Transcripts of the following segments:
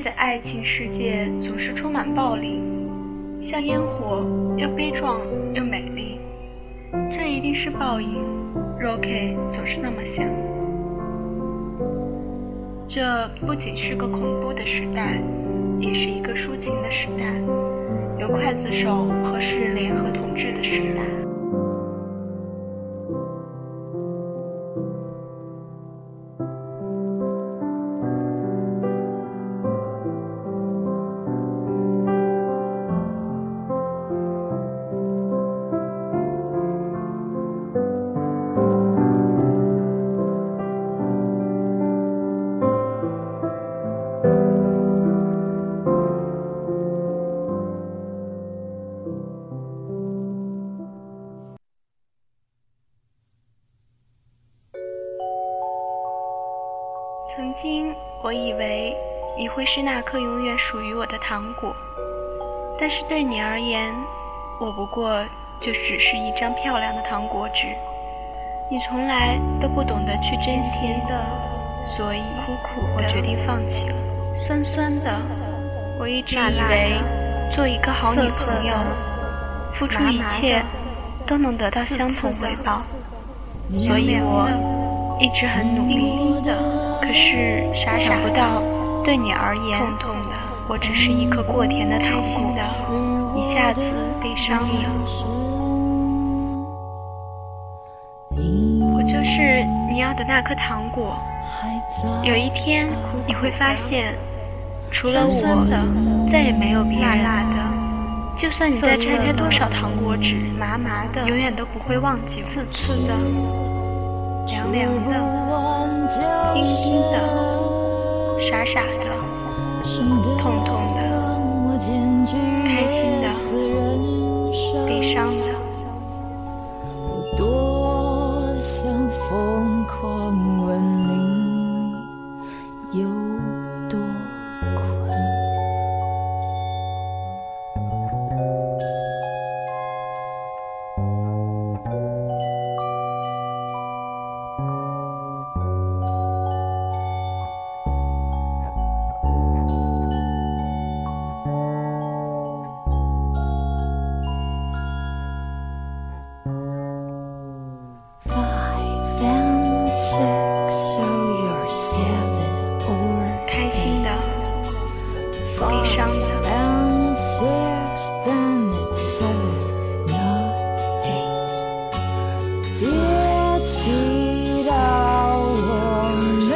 的爱情世界总是充满暴力，像烟火，又悲壮又美丽。这一定是报应，Rocky 总是那么想。这不仅是个恐怖的时代，也是一个抒情的时代，由刽子手和世人联合统治的时代。曾经我以为你会是那颗永远属于我的糖果，但是对你而言，我不过就只是一张漂亮的糖果纸。你从来都不懂得去珍惜的，所以苦苦我决定放弃了。酸酸的，我一直以为做一个好女朋友，付出一切都能得到相同回报，所以我。一直很努力，可是想不到，对你而言，我只是一颗过甜的糖果，一下子悲伤了。我就是你要的那颗糖果。有一天你会发现，除了我，再也没有别人的。就算你再拆开多少糖果纸，麻麻的，永远都不会忘记刺刺的。凉凉的，冰冰的，傻傻的，痛痛的，开心的，悲伤的。一起，你觉得冷？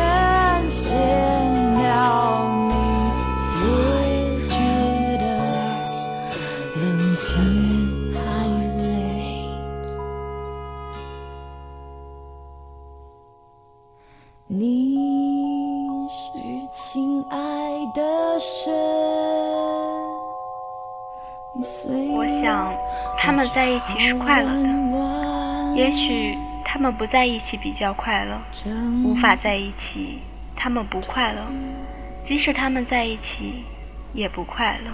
你。爱的我想，他们在一起是快乐的。也许他们不在一起比较快乐，无法在一起，他们不快乐。即使他们在一起，也不快乐。